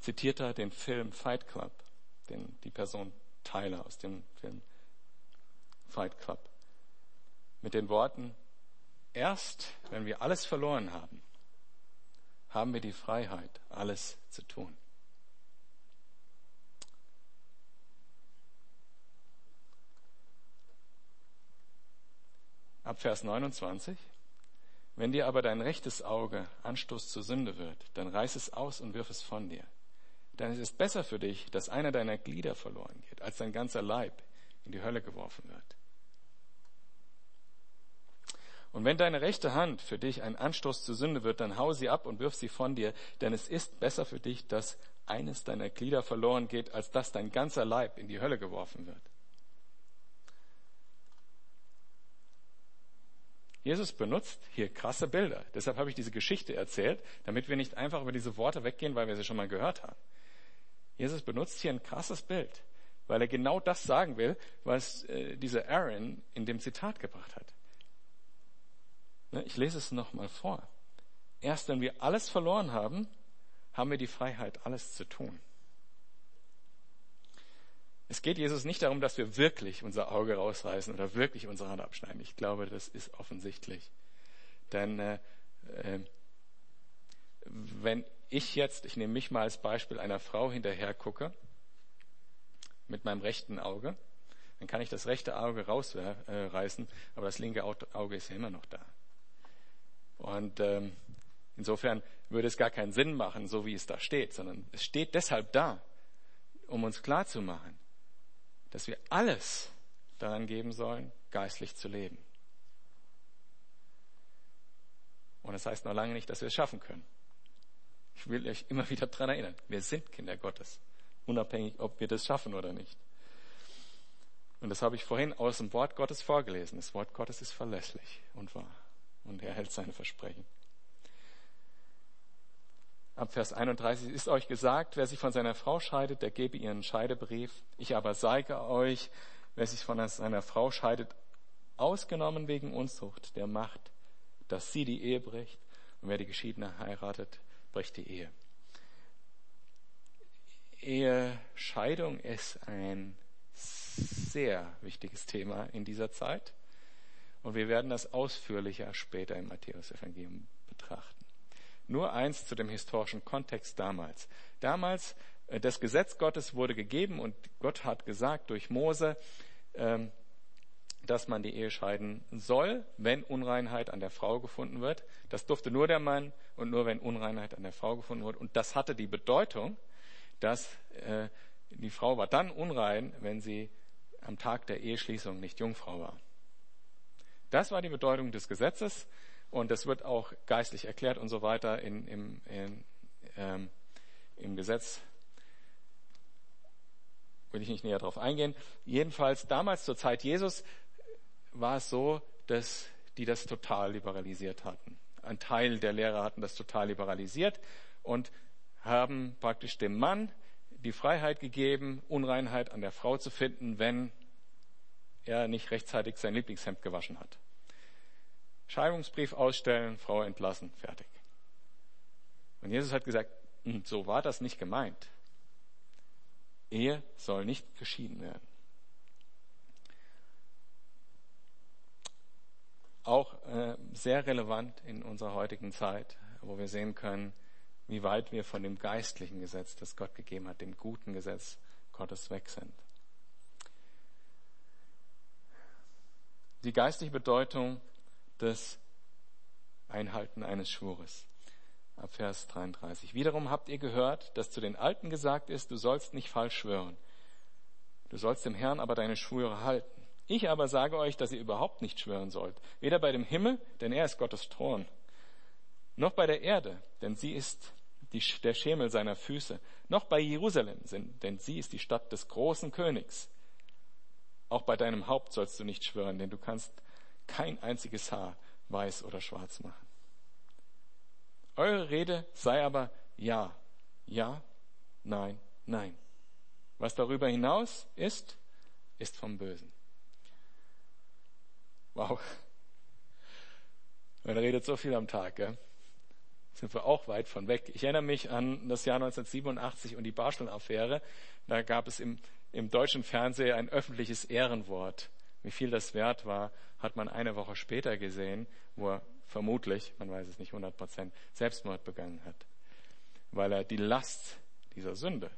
zitiert er den Film Fight Club, den die Person Tyler aus dem Film Fight Club. Mit den Worten, erst wenn wir alles verloren haben, haben wir die Freiheit, alles zu tun. Ab Vers 29. Wenn dir aber dein rechtes Auge Anstoß zur Sünde wird, dann reiß es aus und wirf es von dir. Denn es ist besser für dich, dass einer deiner Glieder verloren geht, als dein ganzer Leib in die Hölle geworfen wird. Und wenn deine rechte Hand für dich ein Anstoß zur Sünde wird, dann hau sie ab und wirf sie von dir, denn es ist besser für dich, dass eines deiner Glieder verloren geht, als dass dein ganzer Leib in die Hölle geworfen wird. Jesus benutzt hier krasse Bilder. Deshalb habe ich diese Geschichte erzählt, damit wir nicht einfach über diese Worte weggehen, weil wir sie schon mal gehört haben. Jesus benutzt hier ein krasses Bild, weil er genau das sagen will, was äh, dieser Aaron in dem Zitat gebracht hat. Ne, ich lese es nochmal vor. Erst wenn wir alles verloren haben, haben wir die Freiheit, alles zu tun. Es geht Jesus nicht darum, dass wir wirklich unser Auge rausreißen oder wirklich unsere Hand abschneiden. Ich glaube, das ist offensichtlich. Denn äh, äh, wenn ich jetzt, ich nehme mich mal als Beispiel, einer Frau hinterher gucke, mit meinem rechten Auge, dann kann ich das rechte Auge rausreißen, aber das linke Auge ist ja immer noch da. Und ähm, insofern würde es gar keinen Sinn machen, so wie es da steht, sondern es steht deshalb da, um uns klarzumachen, dass wir alles daran geben sollen, geistlich zu leben. Und das heißt noch lange nicht, dass wir es schaffen können. Ich will euch immer wieder daran erinnern, wir sind Kinder Gottes, unabhängig, ob wir das schaffen oder nicht. Und das habe ich vorhin aus dem Wort Gottes vorgelesen. Das Wort Gottes ist verlässlich und wahr und er hält seine Versprechen. Ab Vers 31 ist euch gesagt, wer sich von seiner Frau scheidet, der gebe ihren Scheidebrief. Ich aber sage euch, wer sich von seiner Frau scheidet, ausgenommen wegen Unzucht, der macht, dass sie die Ehe bricht. Und wer die Geschiedene heiratet, bricht die Ehe. Ehescheidung ist ein sehr wichtiges Thema in dieser Zeit. Und wir werden das ausführlicher später im Matthäus-Evangelium betrachten. Nur eins zu dem historischen Kontext damals. Damals, äh, das Gesetz Gottes wurde gegeben und Gott hat gesagt durch Mose, ähm, dass man die Ehe scheiden soll, wenn Unreinheit an der Frau gefunden wird. Das durfte nur der Mann und nur wenn Unreinheit an der Frau gefunden wird. Und das hatte die Bedeutung, dass äh, die Frau war dann unrein, wenn sie am Tag der Eheschließung nicht Jungfrau war. Das war die Bedeutung des Gesetzes und das wird auch geistlich erklärt und so weiter in, im, in, ähm, im Gesetz. Will ich nicht näher darauf eingehen. Jedenfalls damals zur Zeit Jesus war es so, dass die das total liberalisiert hatten. Ein Teil der Lehrer hatten das total liberalisiert und haben praktisch dem Mann die Freiheit gegeben, Unreinheit an der Frau zu finden, wenn er nicht rechtzeitig sein Lieblingshemd gewaschen hat. Scheidungsbrief ausstellen, Frau entlassen, fertig. Und Jesus hat gesagt, hm, so war das nicht gemeint. Ehe soll nicht geschieden werden. Auch äh, sehr relevant in unserer heutigen Zeit, wo wir sehen können, wie weit wir von dem geistlichen Gesetz, das Gott gegeben hat, dem guten Gesetz Gottes weg sind. Die geistliche Bedeutung des Einhalten eines Schwures. Ab Vers 33. Wiederum habt ihr gehört, dass zu den Alten gesagt ist, du sollst nicht falsch schwören. Du sollst dem Herrn aber deine Schwüre halten. Ich aber sage euch, dass ihr überhaupt nicht schwören sollt. Weder bei dem Himmel, denn er ist Gottes Thron, noch bei der Erde, denn sie ist die, der Schemel seiner Füße, noch bei Jerusalem, denn sie ist die Stadt des großen Königs. Auch bei deinem Haupt sollst du nicht schwören, denn du kannst kein einziges Haar weiß oder schwarz machen. Eure Rede sei aber ja, ja, nein, nein. Was darüber hinaus ist, ist vom Bösen. Wow. Man redet so viel am Tag, gell? sind wir auch weit von weg. Ich erinnere mich an das Jahr 1987 und die Barstell-Affäre. Da gab es im, im deutschen Fernsehen ein öffentliches Ehrenwort. Wie viel das wert war, hat man eine Woche später gesehen, wo er vermutlich, man weiß es nicht 100 Prozent, Selbstmord begangen hat. Weil er die Last dieser Sünde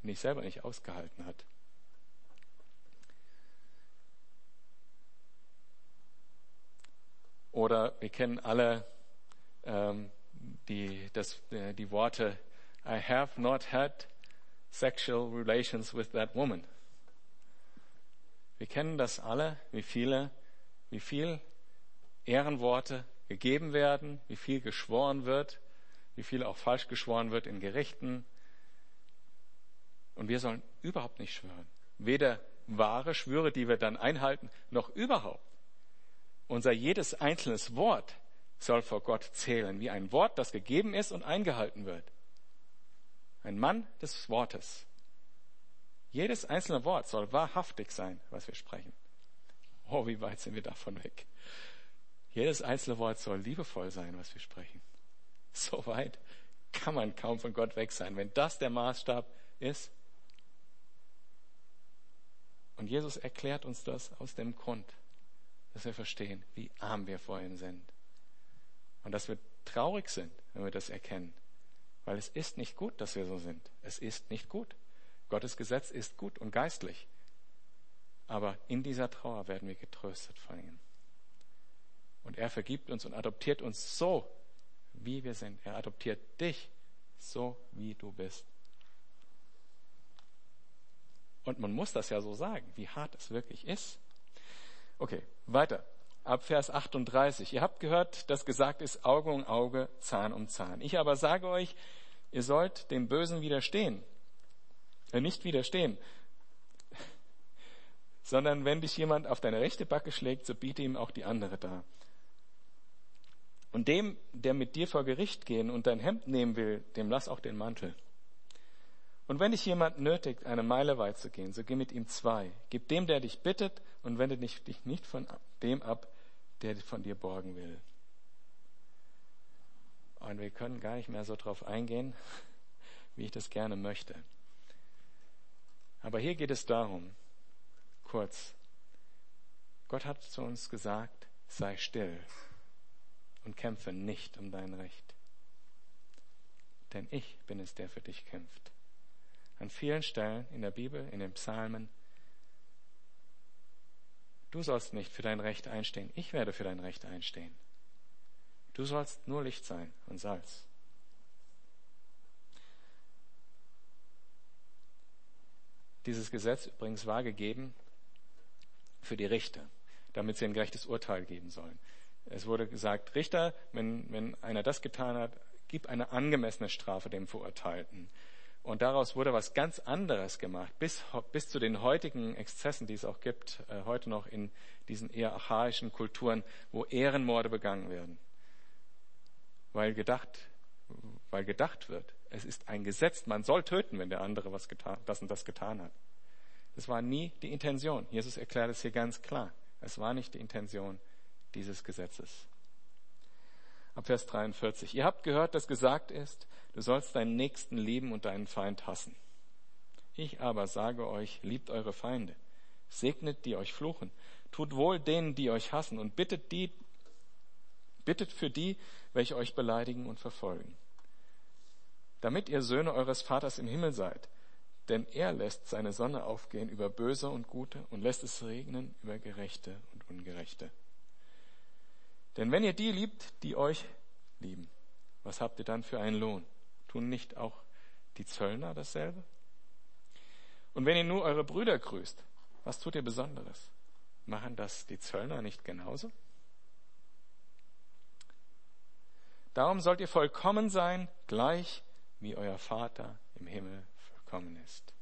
nicht selber nicht ausgehalten hat. Oder wir kennen alle ähm, die, das, äh, die Worte, I have not had sexual relations with that woman. Wir kennen das alle, wie viele, wie viel Ehrenworte gegeben werden, wie viel geschworen wird, wie viel auch falsch geschworen wird in Gerichten. Und wir sollen überhaupt nicht schwören. Weder wahre Schwüre, die wir dann einhalten, noch überhaupt. Unser jedes einzelnes Wort soll vor Gott zählen, wie ein Wort, das gegeben ist und eingehalten wird. Ein Mann des Wortes. Jedes einzelne Wort soll wahrhaftig sein, was wir sprechen. Oh, wie weit sind wir davon weg? Jedes einzelne Wort soll liebevoll sein, was wir sprechen. So weit kann man kaum von Gott weg sein, wenn das der Maßstab ist. Und Jesus erklärt uns das aus dem Grund, dass wir verstehen, wie arm wir vor ihm sind. Und dass wir traurig sind, wenn wir das erkennen. Weil es ist nicht gut, dass wir so sind. Es ist nicht gut. Gottes Gesetz ist gut und geistlich. Aber in dieser Trauer werden wir getröstet von ihm. Und er vergibt uns und adoptiert uns so, wie wir sind. Er adoptiert dich so, wie du bist. Und man muss das ja so sagen, wie hart es wirklich ist. Okay, weiter ab Vers 38. Ihr habt gehört, dass gesagt ist, Auge um Auge, Zahn um Zahn. Ich aber sage euch, ihr sollt dem Bösen widerstehen. Äh, nicht widerstehen. Sondern wenn dich jemand auf deine rechte Backe schlägt, so biete ihm auch die andere da. Und dem, der mit dir vor Gericht gehen und dein Hemd nehmen will, dem lass auch den Mantel. Und wenn dich jemand nötigt, eine Meile weit zu gehen, so geh mit ihm zwei. Gib dem, der dich bittet, und wende dich nicht von dem ab, der von dir borgen will. Und wir können gar nicht mehr so drauf eingehen, wie ich das gerne möchte. Aber hier geht es darum, kurz, Gott hat zu uns gesagt, sei still und kämpfe nicht um dein Recht. Denn ich bin es, der für dich kämpft. An vielen Stellen in der Bibel, in den Psalmen, du sollst nicht für dein Recht einstehen, ich werde für dein Recht einstehen. Du sollst nur Licht sein und Salz. Dieses Gesetz übrigens war gegeben für die Richter, damit sie ein gerechtes Urteil geben sollen. Es wurde gesagt, Richter, wenn, wenn einer das getan hat, gib eine angemessene Strafe dem Verurteilten. Und daraus wurde was ganz anderes gemacht, bis, bis zu den heutigen Exzessen, die es auch gibt, äh, heute noch in diesen eher archaischen Kulturen, wo Ehrenmorde begangen werden. Weil gedacht, weil gedacht wird, es ist ein Gesetz, man soll töten, wenn der andere was getan, das und das getan hat. Das war nie die Intention. Jesus erklärt es hier ganz klar. Es war nicht die Intention dieses Gesetzes. Ab Vers 43. Ihr habt gehört, dass gesagt ist, du sollst deinen Nächsten lieben und deinen Feind hassen. Ich aber sage euch, liebt eure Feinde, segnet die euch fluchen, tut wohl denen, die euch hassen und bittet die, bittet für die, welche euch beleidigen und verfolgen. Damit ihr Söhne eures Vaters im Himmel seid, denn er lässt seine Sonne aufgehen über Böse und Gute und lässt es regnen über Gerechte und Ungerechte. Denn wenn ihr die liebt, die euch lieben, was habt ihr dann für einen Lohn? Tun nicht auch die Zöllner dasselbe? Und wenn ihr nur eure Brüder grüßt, was tut ihr Besonderes? Machen das die Zöllner nicht genauso? Darum sollt ihr vollkommen sein, gleich wie euer Vater im Himmel vollkommen ist.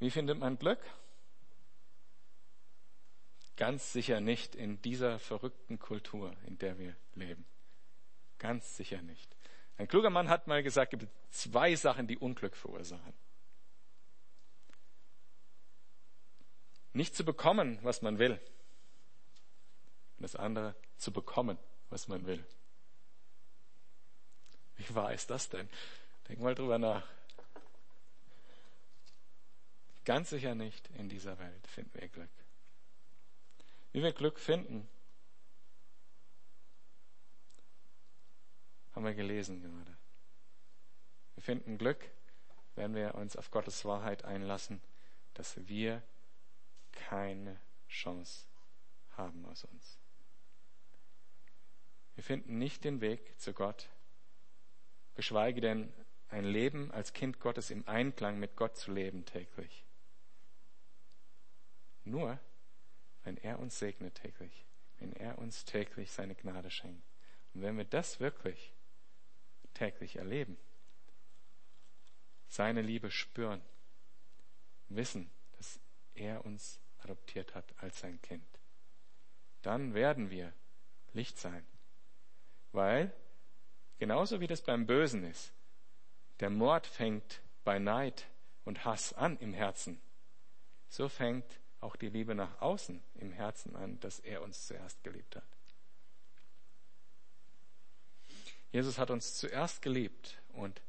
Wie findet man Glück? Ganz sicher nicht in dieser verrückten Kultur, in der wir leben. Ganz sicher nicht. Ein kluger Mann hat mal gesagt, es gibt zwei Sachen, die Unglück verursachen. Nicht zu bekommen, was man will. Und das andere, zu bekommen, was man will. Wie wahr ist das denn? Denk mal drüber nach. Ganz sicher nicht in dieser Welt finden wir Glück. Wie wir Glück finden, haben wir gelesen gerade. Wir finden Glück, wenn wir uns auf Gottes Wahrheit einlassen, dass wir keine Chance haben aus uns. Wir finden nicht den Weg zu Gott, geschweige denn ein Leben als Kind Gottes im Einklang mit Gott zu leben täglich. Nur wenn er uns segnet täglich, wenn er uns täglich seine Gnade schenkt. Und wenn wir das wirklich täglich erleben, seine Liebe spüren, wissen, dass er uns adoptiert hat als sein Kind, dann werden wir Licht sein. Weil, genauso wie das beim Bösen ist, der Mord fängt bei Neid und Hass an im Herzen, so fängt auch die Liebe nach außen im Herzen an, dass er uns zuerst geliebt hat. Jesus hat uns zuerst geliebt und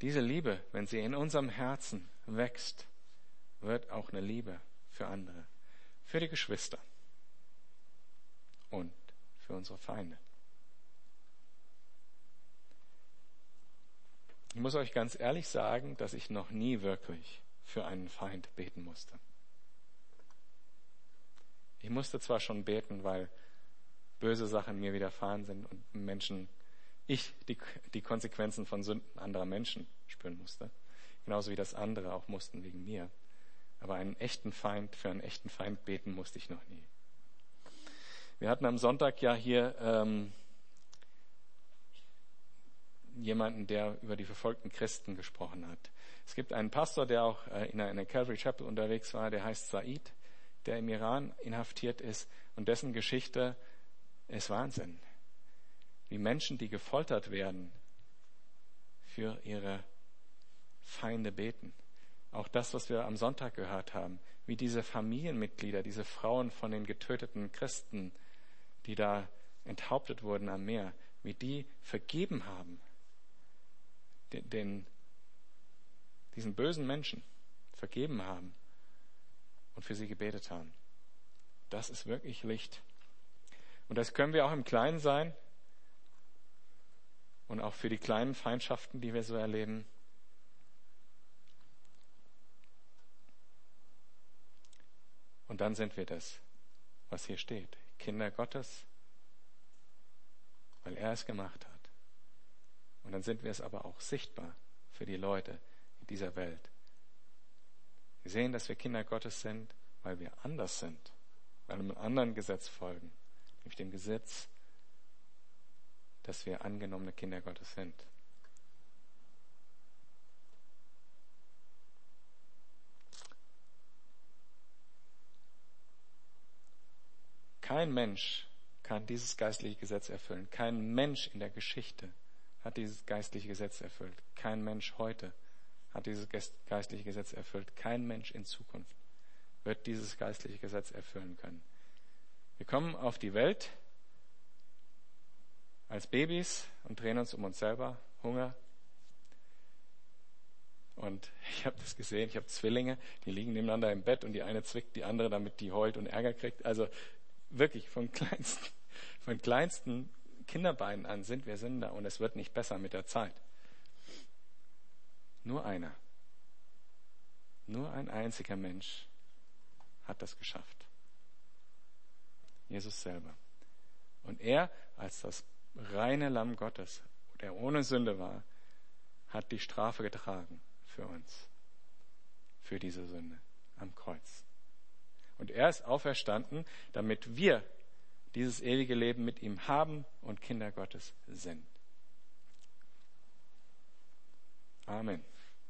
diese Liebe, wenn sie in unserem Herzen wächst, wird auch eine Liebe für andere, für die Geschwister und für unsere Feinde. Ich muss euch ganz ehrlich sagen, dass ich noch nie wirklich für einen Feind beten musste. Ich musste zwar schon beten, weil böse Sachen mir widerfahren sind und Menschen, ich die, die Konsequenzen von Sünden anderer Menschen spüren musste. Genauso wie das andere auch mussten wegen mir. Aber einen echten Feind, für einen echten Feind beten musste ich noch nie. Wir hatten am Sonntag ja hier ähm, jemanden, der über die verfolgten Christen gesprochen hat. Es gibt einen Pastor, der auch äh, in einer Calvary Chapel unterwegs war, der heißt Said der im Iran inhaftiert ist und dessen Geschichte ist Wahnsinn. Wie Menschen, die gefoltert werden, für ihre Feinde beten. Auch das, was wir am Sonntag gehört haben, wie diese Familienmitglieder, diese Frauen von den getöteten Christen, die da enthauptet wurden am Meer, wie die vergeben haben. Den, diesen bösen Menschen vergeben haben und für sie gebetet haben. Das ist wirklich Licht. Und das können wir auch im Kleinen sein und auch für die kleinen Feindschaften, die wir so erleben. Und dann sind wir das, was hier steht. Kinder Gottes, weil er es gemacht hat. Und dann sind wir es aber auch sichtbar für die Leute in dieser Welt. Wir sehen, dass wir Kinder Gottes sind, weil wir anders sind, weil wir einem anderen Gesetz folgen, nämlich dem Gesetz, dass wir angenommene Kinder Gottes sind. Kein Mensch kann dieses geistliche Gesetz erfüllen. Kein Mensch in der Geschichte hat dieses geistliche Gesetz erfüllt. Kein Mensch heute hat dieses geistliche Gesetz erfüllt. Kein Mensch in Zukunft wird dieses geistliche Gesetz erfüllen können. Wir kommen auf die Welt als Babys und drehen uns um uns selber, Hunger. Und ich habe das gesehen, ich habe Zwillinge, die liegen nebeneinander im Bett und die eine zwickt die andere, damit die heult und Ärger kriegt. Also wirklich von kleinsten, von kleinsten Kinderbeinen an sind wir Sünder und es wird nicht besser mit der Zeit. Nur einer, nur ein einziger Mensch hat das geschafft. Jesus selber. Und er als das reine Lamm Gottes, der ohne Sünde war, hat die Strafe getragen für uns, für diese Sünde am Kreuz. Und er ist auferstanden, damit wir dieses ewige Leben mit ihm haben und Kinder Gottes sind. Amen.